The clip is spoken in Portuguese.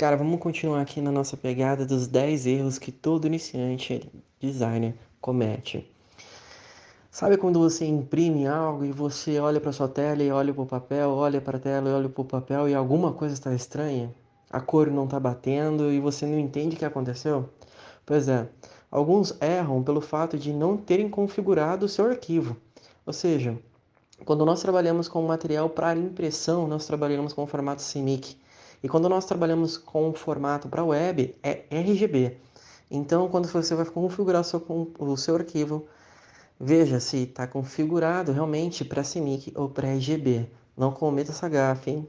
Cara, vamos continuar aqui na nossa pegada dos 10 erros que todo iniciante designer comete. Sabe quando você imprime algo e você olha para sua tela e olha para o papel, olha para a tela e olha para o papel e alguma coisa está estranha? A cor não está batendo e você não entende o que aconteceu? Pois é, alguns erram pelo fato de não terem configurado o seu arquivo. Ou seja, quando nós trabalhamos com material para impressão, nós trabalhamos com o formato CMYK. E quando nós trabalhamos com o formato para web, é RGB. Então, quando você vai configurar o seu, o seu arquivo, veja se está configurado realmente para CMYK ou para RGB. Não cometa essa gafe, hein?